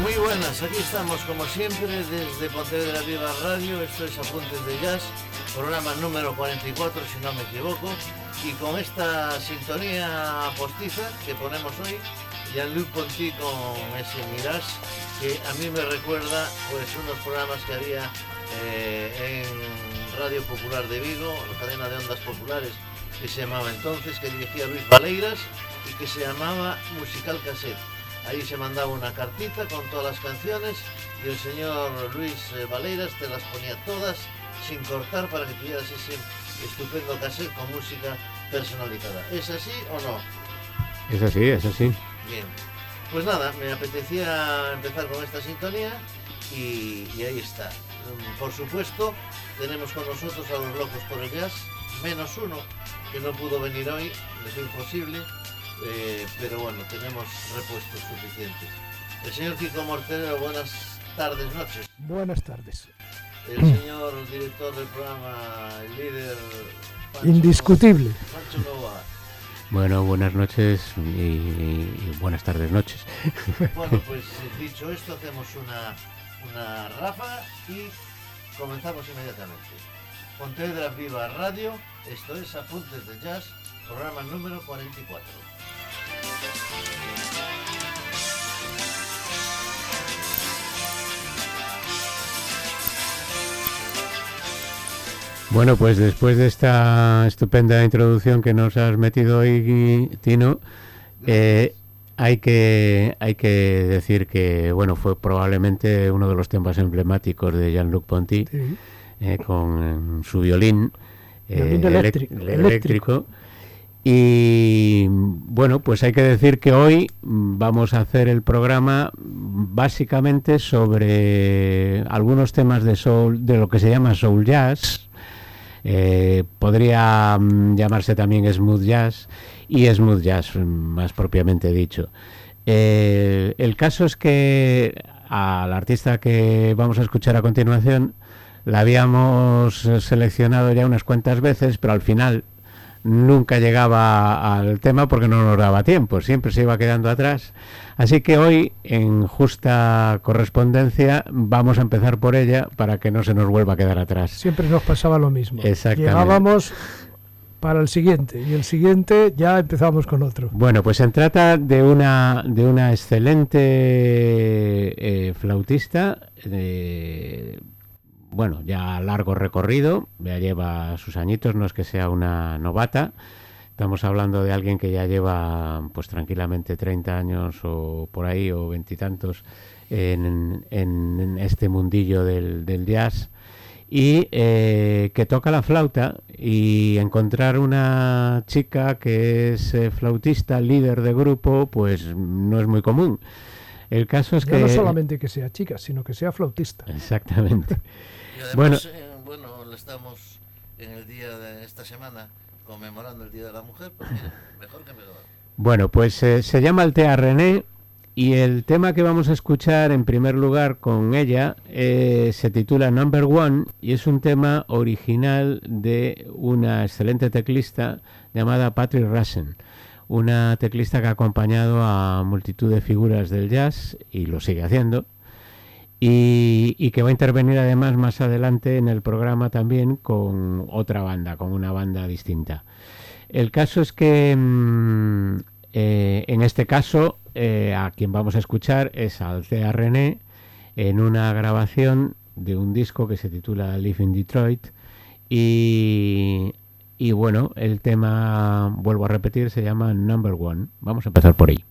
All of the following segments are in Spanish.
Muy buenas, aquí estamos como siempre desde Pontevedra Viva Radio, esto es Apuntes de Jazz, programa número 44 si no me equivoco, y con esta sintonía postiza que ponemos hoy, Jean-Luc Ponty con ese Mirage, que a mí me recuerda pues unos programas que había eh, en Radio Popular de Vigo, la cadena de ondas populares que se llamaba entonces, que dirigía Luis Valeiras y que se llamaba Musical Cassette. Ahí se mandaba una cartita con todas las canciones y el señor Luis eh, Valeiras te las ponía todas sin cortar para que tuvieras ese estupendo cassette con música personalizada. ¿Es así o no? Es así, es así. Bien. Pues nada, me apetecía empezar con esta sintonía y, y ahí está. Mm, Por supuesto, tenemos con nosotros a los locos por el jazz, menos uno que no pudo venir hoy, es imposible, eh, pero bueno, tenemos repuestos suficientes. El señor Kiko Mortero, buenas tardes, noches. Buenas tardes. El señor director del programa, el líder... Pancho Indiscutible. Pancho. Bueno, buenas noches y, y buenas tardes, noches. Bueno, pues eh, dicho esto, hacemos una, una ráfaga y comenzamos inmediatamente. Pontevedra Viva Radio, esto es Apuntes de Jazz, programa número 44. Bueno, pues después de esta estupenda introducción que nos has metido hoy, Tino, eh, hay que hay que decir que bueno fue probablemente uno de los temas emblemáticos de Jean-Luc Ponty Sí. eh, con su violín, eh, Violín elec- eléctrico, eléctrico. Y bueno, pues hay que decir que hoy vamos a hacer el programa básicamente sobre algunos temas de soul, de lo que se llama soul jazz. Eh, podría mm, llamarse también smooth jazz y smooth jazz, más propiamente dicho. Eh, el caso es que al artista que vamos a escuchar a continuación la habíamos seleccionado ya unas cuantas veces, pero al final nunca llegaba al tema porque no nos daba tiempo, siempre se iba quedando atrás. Así que hoy, en justa correspondencia, vamos a empezar por ella para que no se nos vuelva a quedar atrás. Siempre nos pasaba lo mismo. Exactamente. Llegábamos para el siguiente y el siguiente ya empezamos con otro. Bueno, pues se trata de una, de una excelente eh, flautista, eh, bueno, ya largo recorrido, ya lleva sus añitos, no es que sea una novata. Estamos hablando de alguien que ya lleva, pues tranquilamente 30 años o por ahí, o veintitantos, en, en, en este mundillo del, del jazz y eh, que toca la flauta y encontrar una chica que es eh, flautista, líder de grupo, pues no es muy común. El caso es Ya que... no solamente que sea chica, sino que sea flautista. Exactamente. Y además, Bueno. eh, bueno, le estamos en el día de esta semana conmemorando el Día de la Mujer, pues mira, mejor que mejor. Bueno, pues eh, se llama Altea René y el tema que vamos a escuchar en primer lugar con ella eh, se titula Number One y es un tema original de una excelente teclista llamada Patrick Rassen, una teclista que ha acompañado a multitud de figuras del jazz y lo sigue haciendo. Y, y que va a intervenir además más adelante en el programa también con otra banda, con una banda distinta. El caso es que mm, eh, en este caso eh, a quien vamos a escuchar es a Althea René en una grabación de un disco que se titula Live in Detroit y bueno, el tema, vuelvo a repetir, se llama Number One. Vamos a empezar por ahí.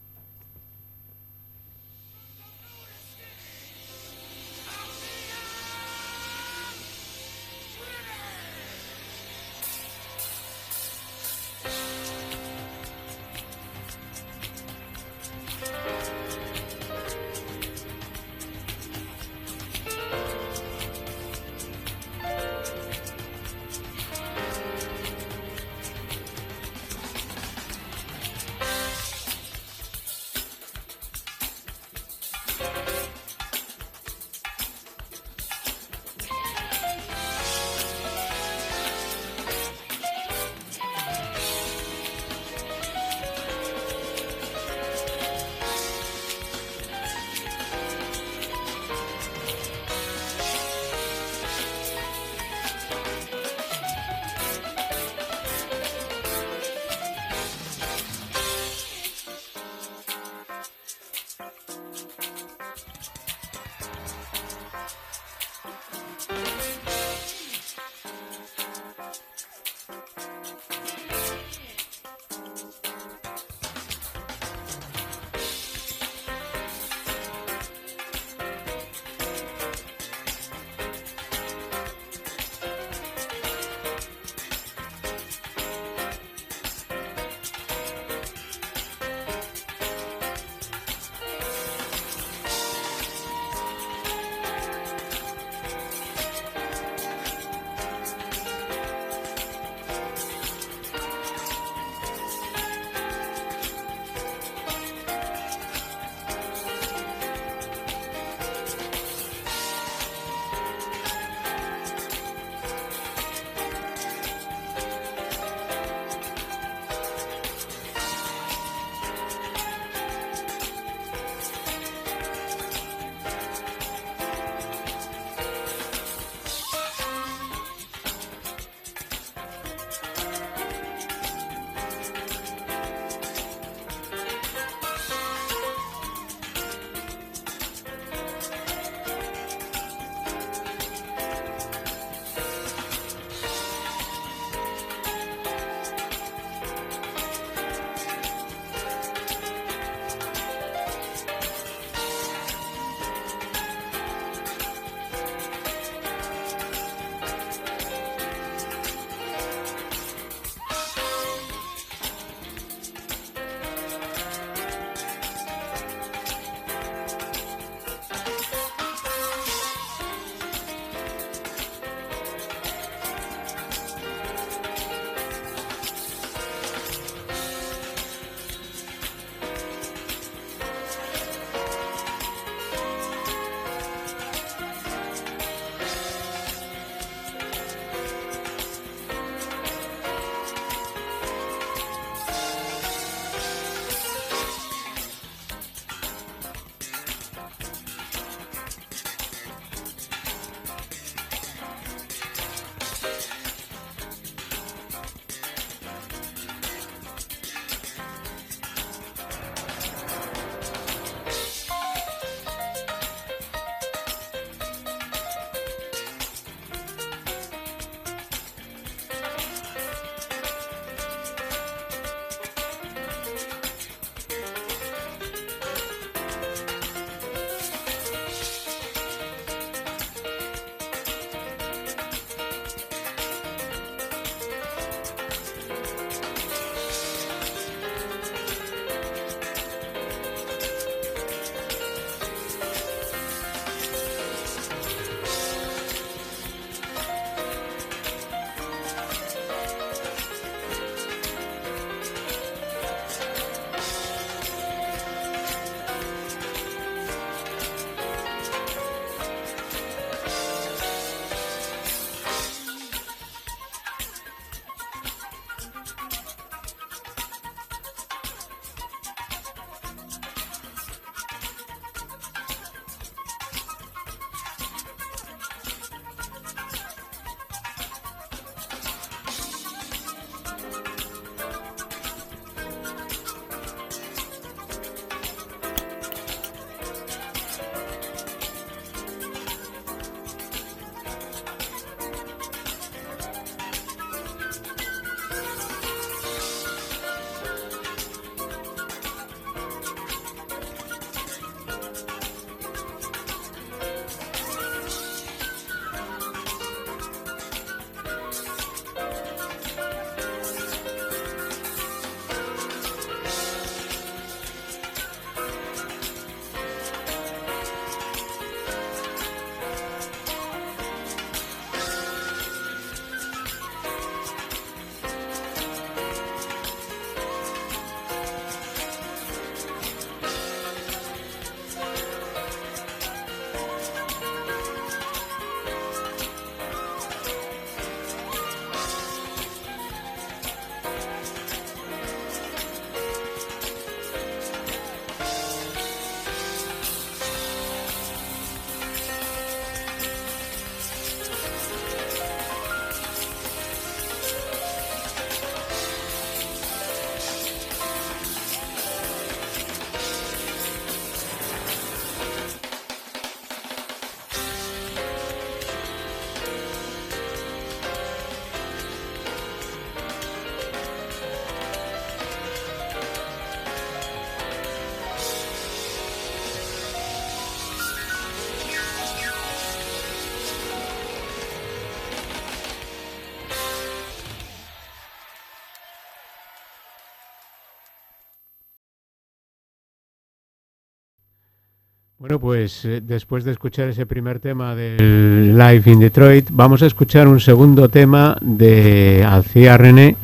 Bueno, pues eh, después de escuchar ese primer tema de Live in Detroit, vamos a escuchar un segundo tema de Alcia René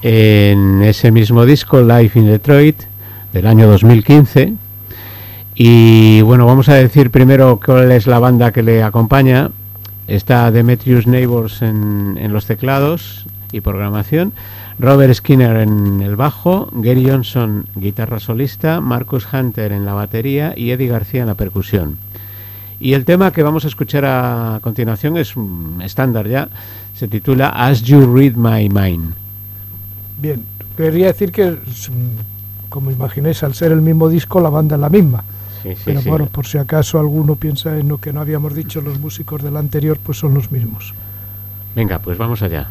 en ese mismo disco, Live in Detroit, del año 2015. Y bueno, vamos a decir primero cuál es la banda que le acompaña. Está Demetrius Neighbors en, en los teclados y programación. Robert Skinner en el bajo, Gary Johnson guitarra solista, Marcus Hunter en la batería y Eddie García en la percusión. Y el tema que vamos a escuchar a continuación es un estándar ya, se titula As You Read My Mind. Bien, quería decir que, como imaginéis, al ser el mismo disco, la banda es la misma. Sí, sí, Pero sí. bueno, por si acaso alguno piensa en lo que no habíamos dicho los músicos del anterior, pues son los mismos. Venga, pues vamos allá.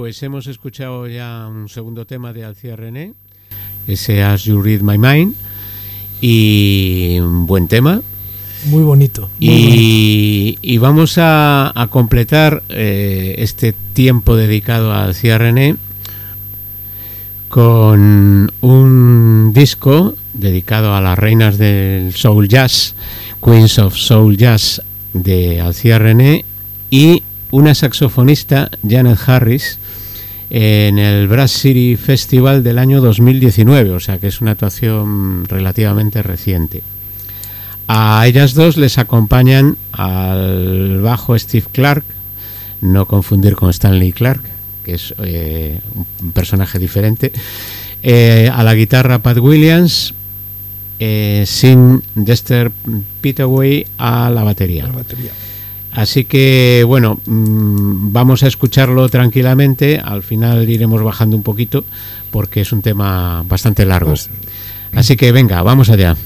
Pues hemos escuchado ya un segundo tema de Alcia René, ese As You Read My Mind, y un buen tema. Muy bonito. muy y, y vamos a, a completar eh, este tiempo dedicado a Alcia René con un disco dedicado a las reinas del soul jazz, Queens of Soul Jazz de Alcia René y una saxofonista, Janet Harris, en el Brass City Festival del año 2019, o sea que es una actuación relativamente reciente. A ellas dos les acompañan al bajo Steve Clark, no confundir con Stanley Clark, que es eh, un personaje diferente, eh, a la guitarra Pat Williams, eh, sin Dexter Pitaway a la batería. La batería. Así que bueno, mmm, vamos a escucharlo tranquilamente, al final iremos bajando un poquito porque es un tema bastante largo. Así que venga, vamos allá.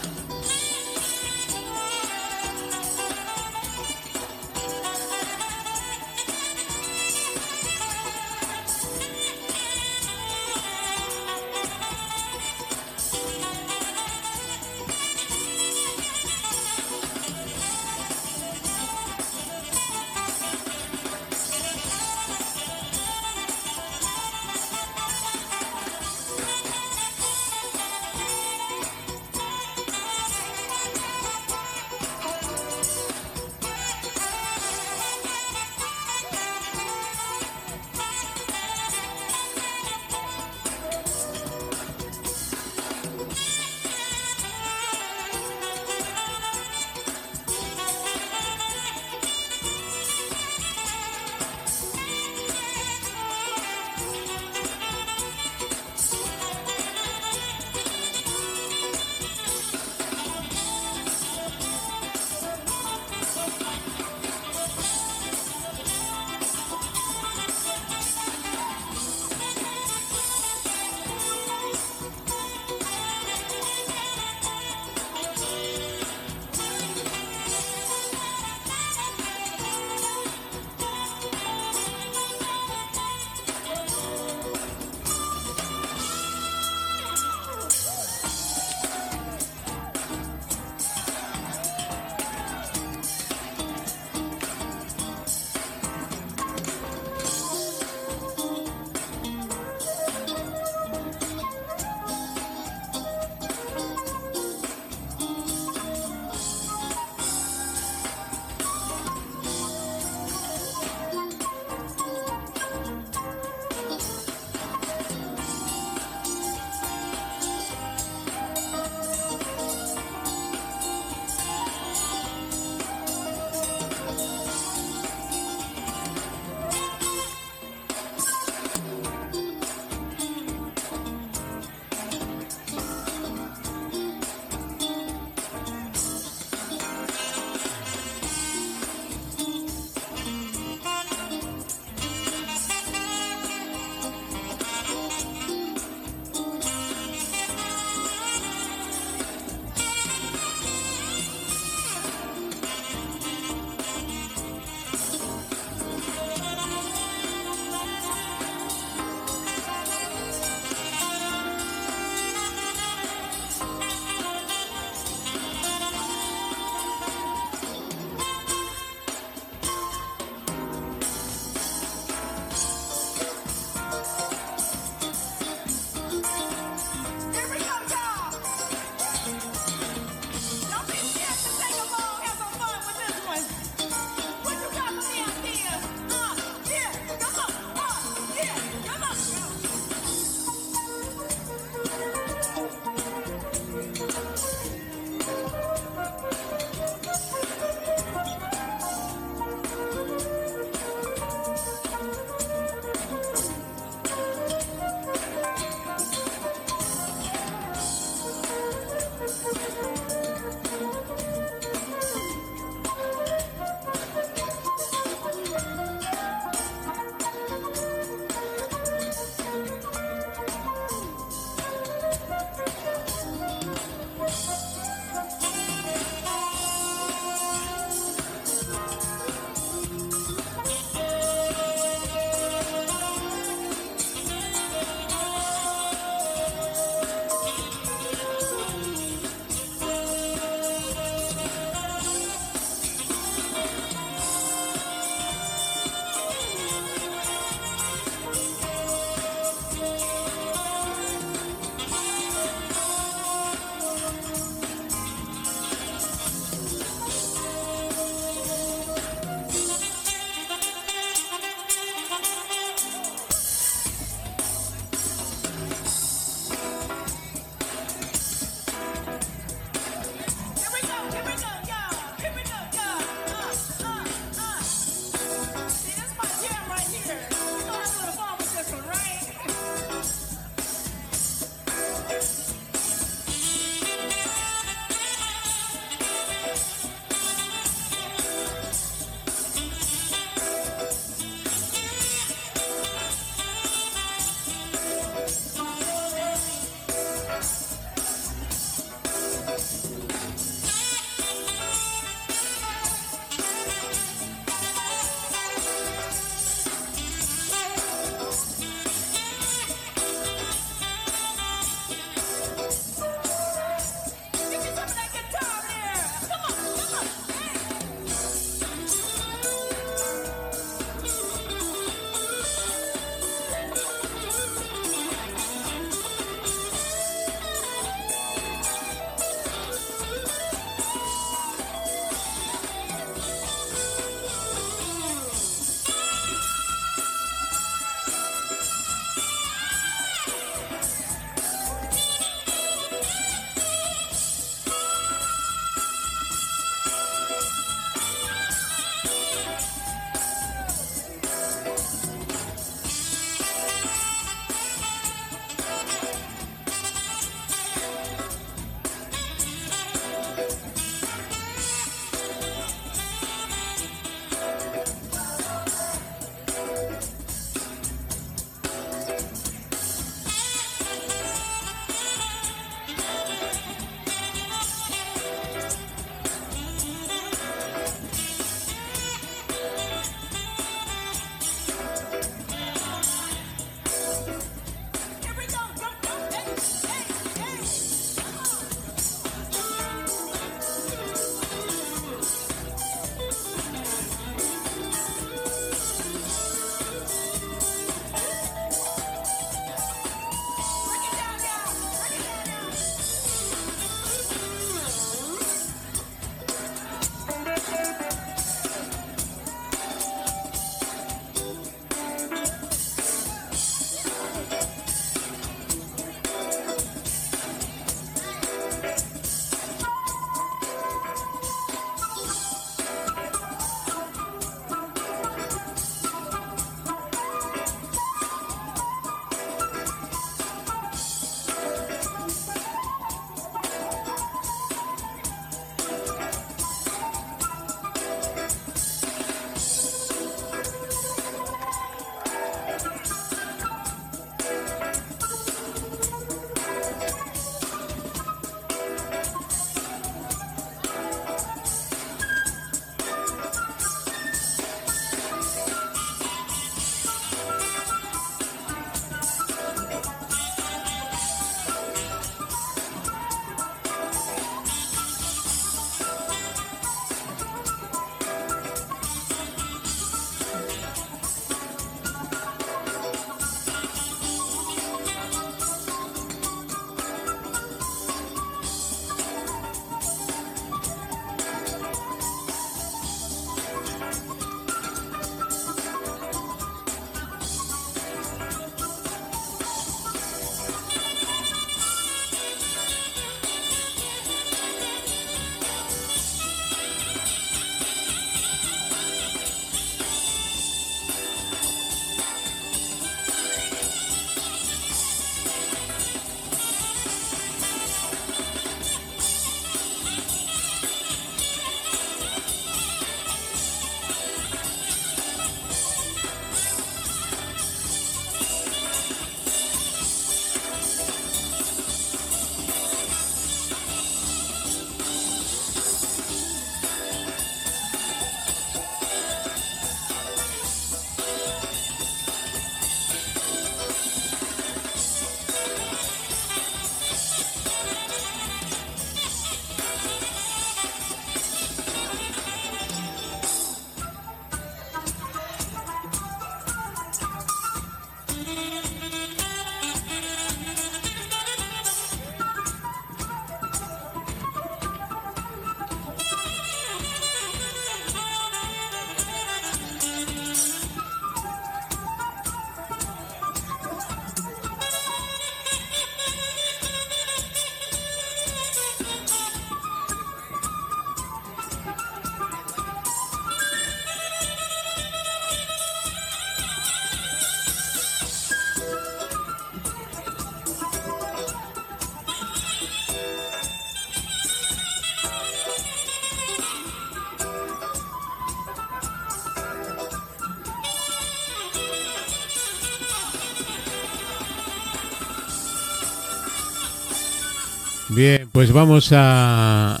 Bien, pues vamos a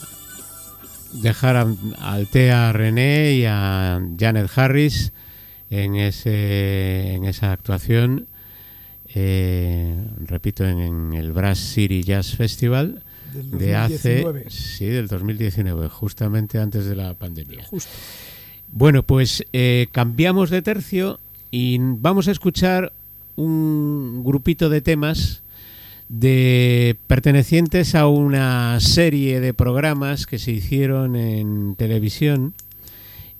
dejar a Altea René y a Janet Harris en, ese, en esa actuación, eh, repito, en, el Brass City Jazz Festival de hace, sí, del 2019, justamente antes de la pandemia. Bueno, pues eh, cambiamos de tercio y vamos a escuchar un grupito de temas de pertenecientes a una serie de programas que se hicieron en televisión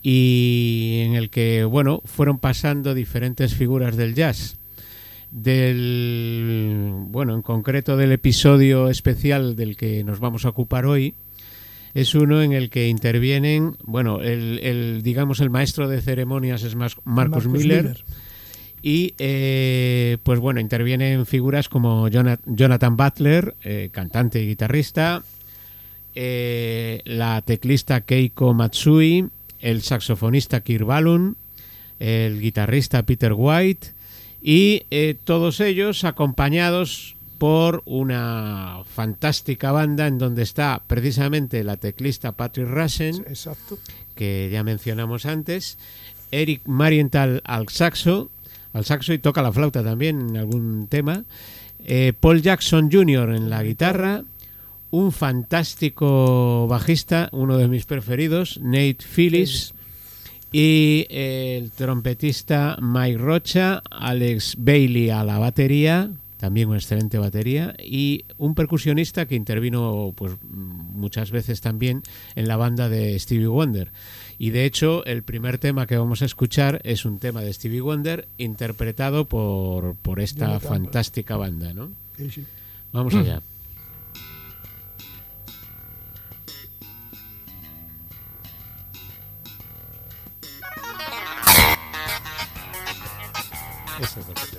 y en el que bueno fueron pasando diferentes figuras del jazz. Del bueno en concreto del episodio especial del que nos vamos a ocupar hoy es uno en el que intervienen bueno el, digamos el maestro de ceremonias es Marcus, Miller y eh, pues bueno, intervienen figuras como Jonathan Butler, eh, cantante y guitarrista, eh, la teclista Keiko Matsui, el saxofonista Kirk Balun, el guitarrista Peter White y todos ellos acompañados por una fantástica banda en donde está precisamente la teclista Patrick Rassen, que ya mencionamos antes, Eric Marienthal al saxo, al saxo y toca la flauta también en algún tema. Eh, Paul Jackson Jr. en la guitarra, un fantástico bajista, uno de mis preferidos, Nate Phillips, y el trompetista Mike Rocha, Alex Bailey a la batería, también una excelente batería, y un percusionista que intervino pues muchas veces también en la banda de Stevie Wonder. Y de hecho, el primer tema que vamos a escuchar es un tema de Stevie Wonder interpretado por, por esta fantástica banda, ¿no? Vamos allá. Mm. Eso es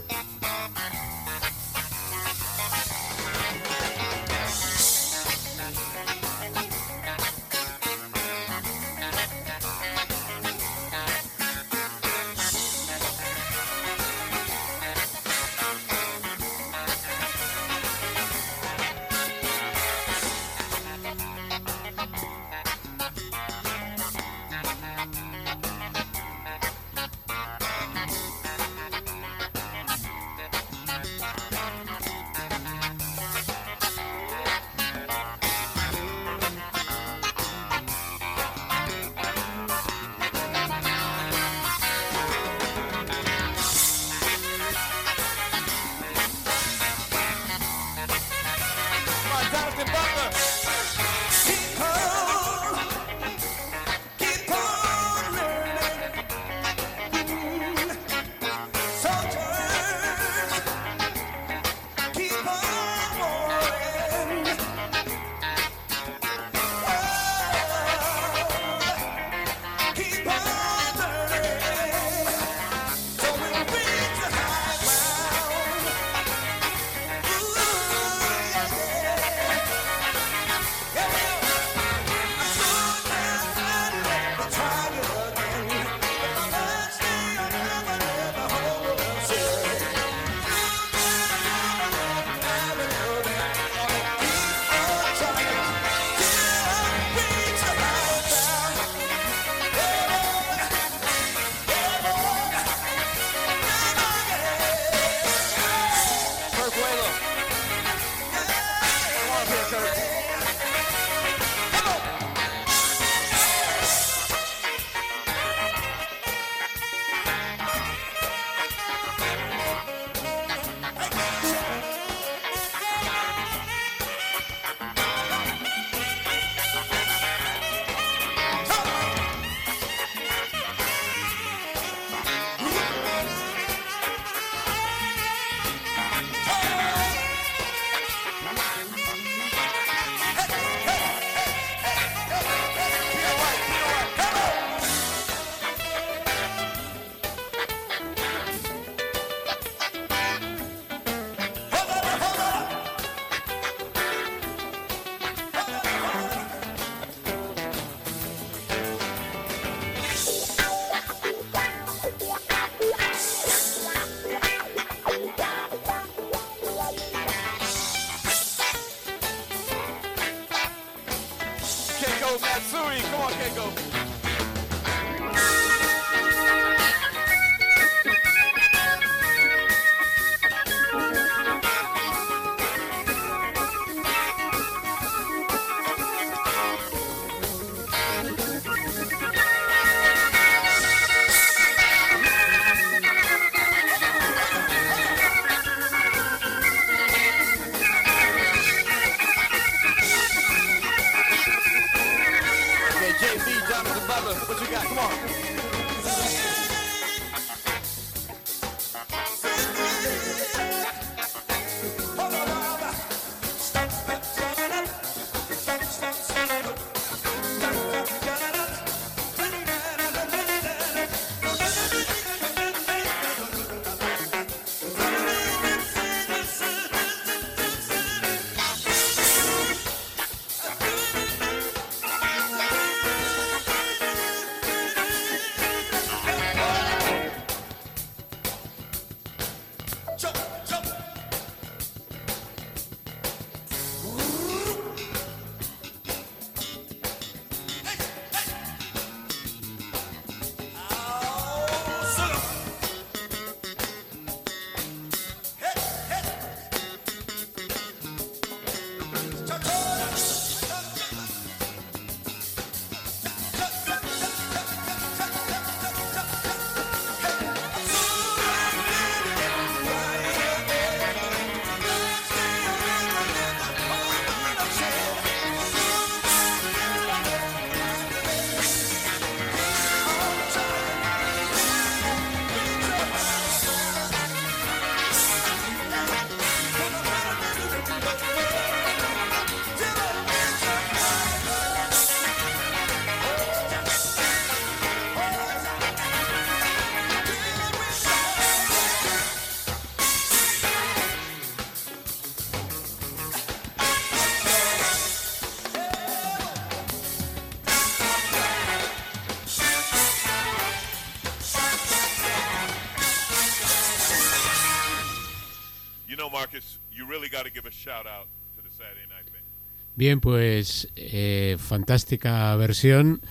Bien, pues eh, fantástica versión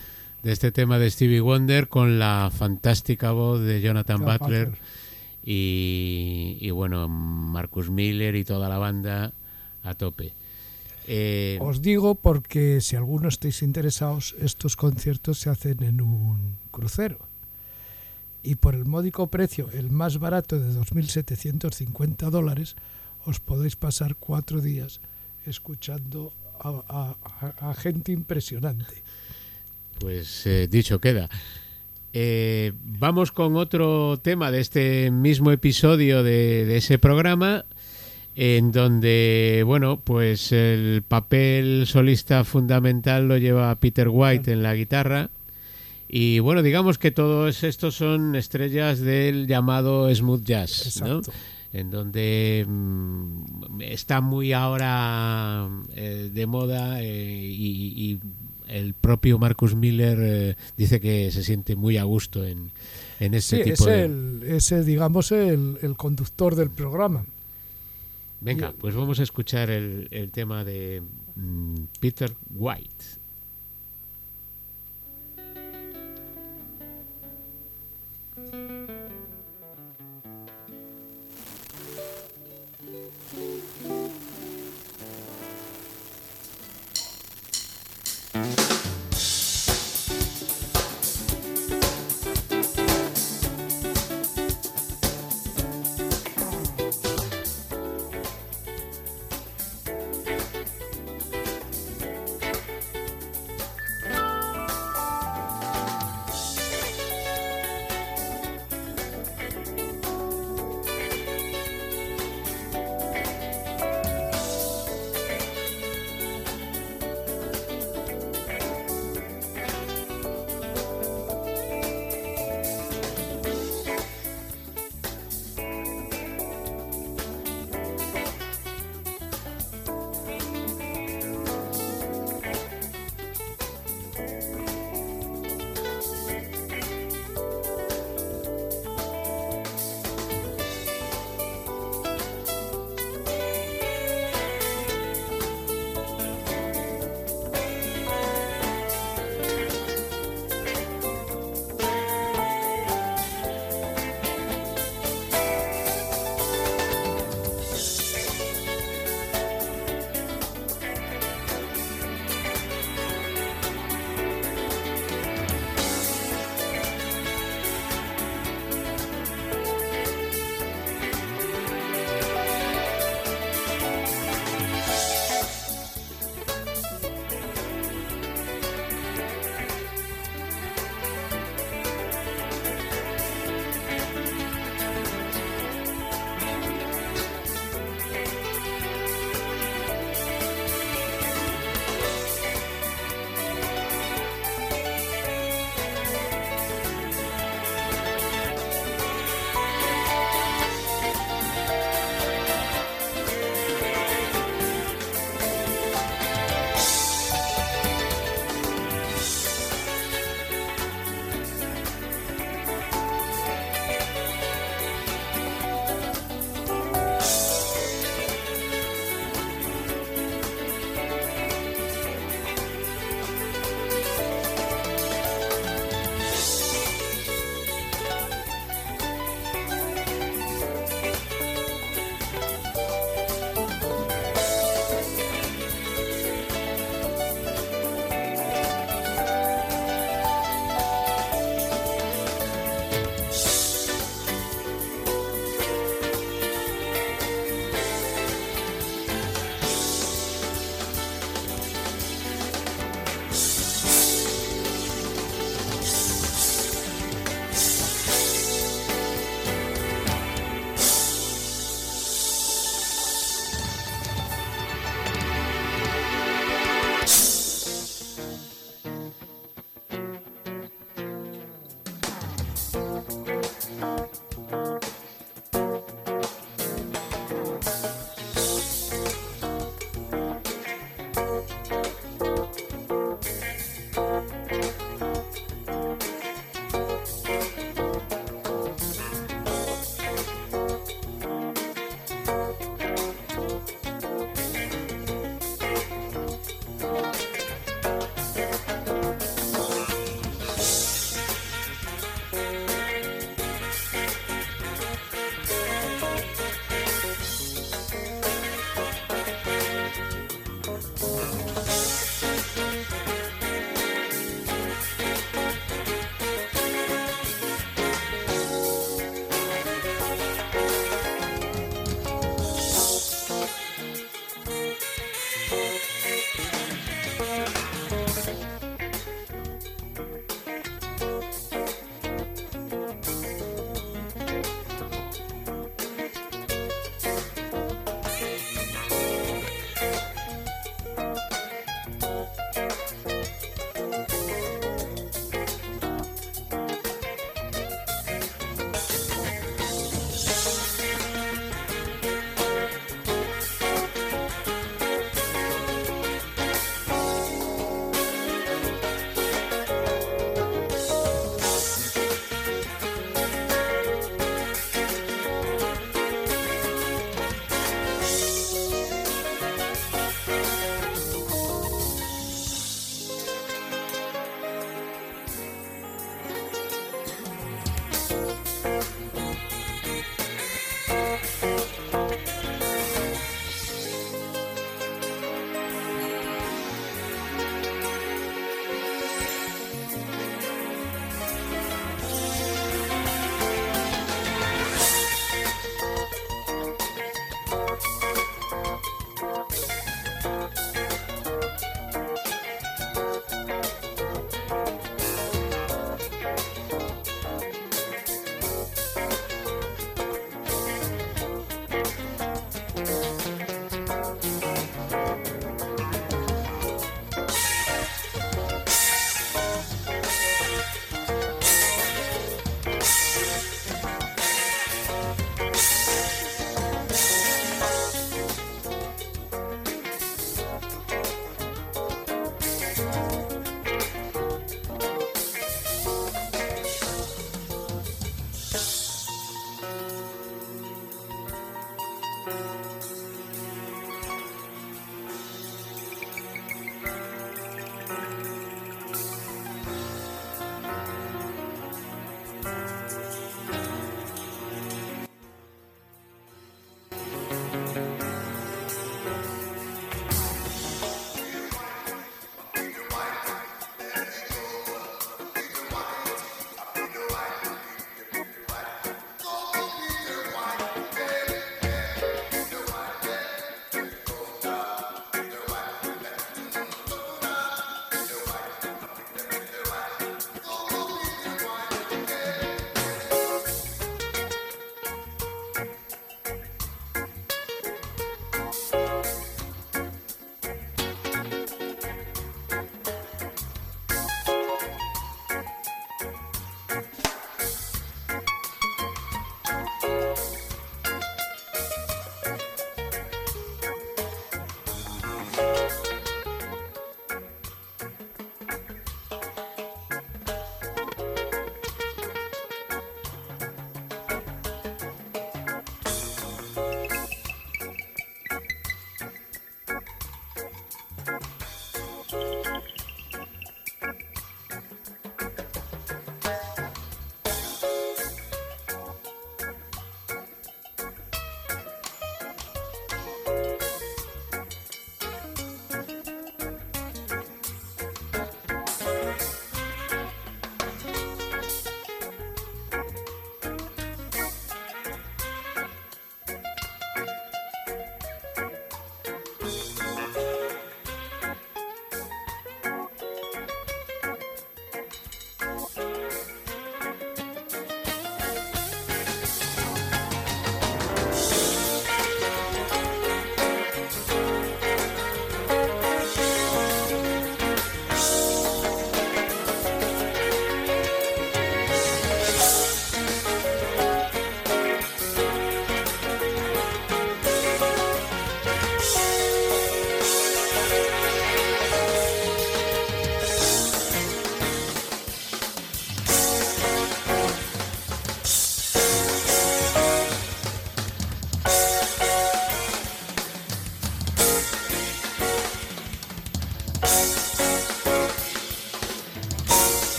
de este tema de Stevie Wonder con la fantástica voz de Jonathan Butler, Y, bueno, Marcus Miller y toda la banda a tope. Eh, Os digo porque si alguno estáis interesados, estos conciertos se hacen en un crucero. Y por el módico precio, el más barato de 2.750 dólares, os podéis pasar cuatro días escuchando a, gente impresionante. Pues eh, dicho queda. Eh, vamos con otro tema de este mismo episodio de, ese programa, en donde, bueno, pues el papel solista fundamental lo lleva Peter White en la guitarra. Y bueno, digamos que todos estos son estrellas del llamado smooth jazz, ¿no? En donde mm, está muy ahora eh, de moda eh, y, el propio Marcus Miller eh, dice que se siente muy a gusto en, en ese tipo es de... El, ese, digamos, el, el, conductor del programa. Venga, pues vamos a escuchar el, el tema de mm, Peter White.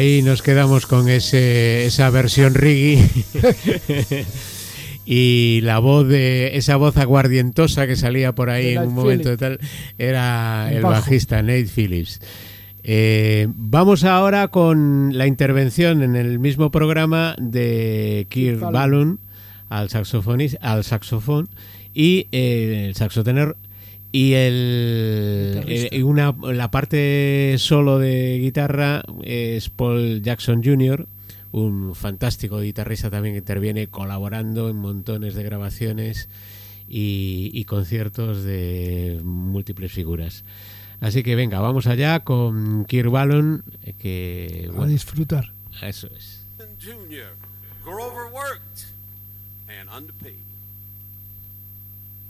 Ahí nos quedamos con ese, esa versión reggae. Y la voz de esa voz aguardientosa que salía por ahí en un momento tal era el, bajista Nate Phillips. Eh, vamos ahora con la intervención en el mismo programa de Kirk Ballon al, al saxofón y eh, el saxotenor y el, eh, una, la parte solo de guitarra es Paul Jackson Jr., un fantástico guitarrista también que interviene colaborando en montones de grabaciones y, conciertos de múltiples figuras. Así que venga, vamos allá con Kirk Ballon, que... a disfrutar. Eso es.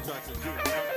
Paul Jackson Jr.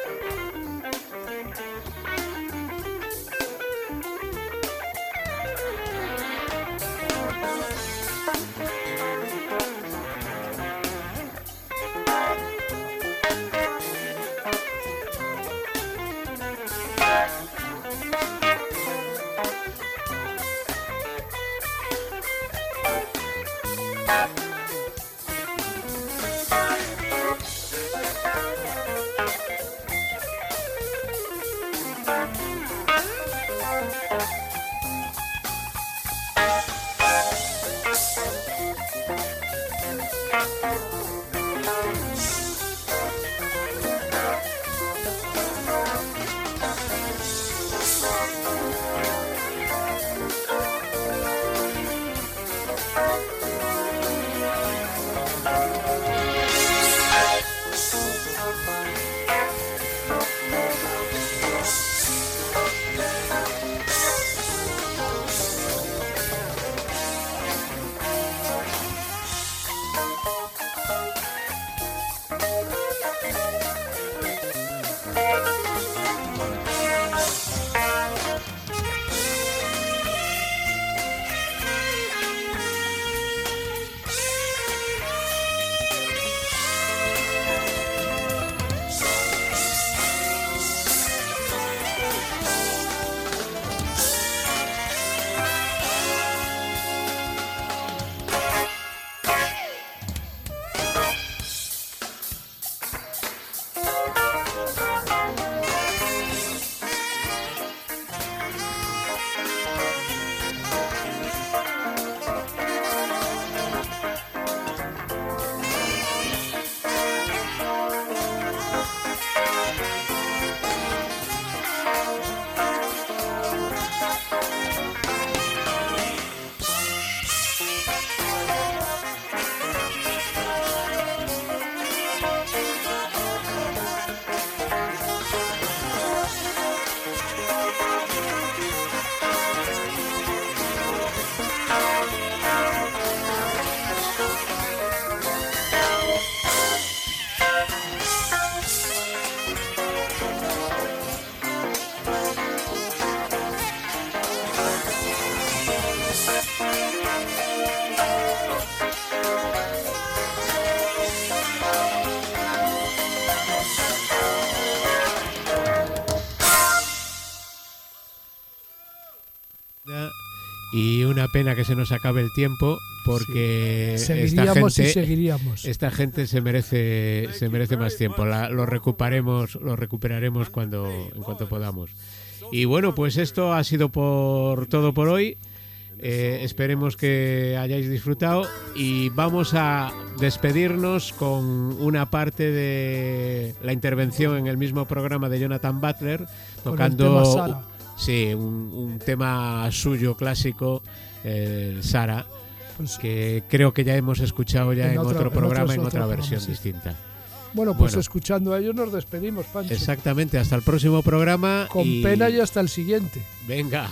pena que se nos acabe el tiempo porque esta gente, seguiríamos. esta gente se merece se merece más tiempo. lo recuperaremos lo recuperaremos cuando en cuanto podamos. Y bueno, pues esto ha sido por todo por hoy. Eh, esperemos que hayáis disfrutado y vamos a despedirnos con una parte de la intervención en el mismo programa de Jonathan Butler tocando sí, un, un tema suyo clásico el Sara, pues que creo que ya hemos escuchado ya en, otro programa, en, otra versión distinta. Bueno, pues escuchando a ellos nos despedimos, Pancho. Exactamente, hasta el próximo programa. Con pena y hasta el siguiente. Venga.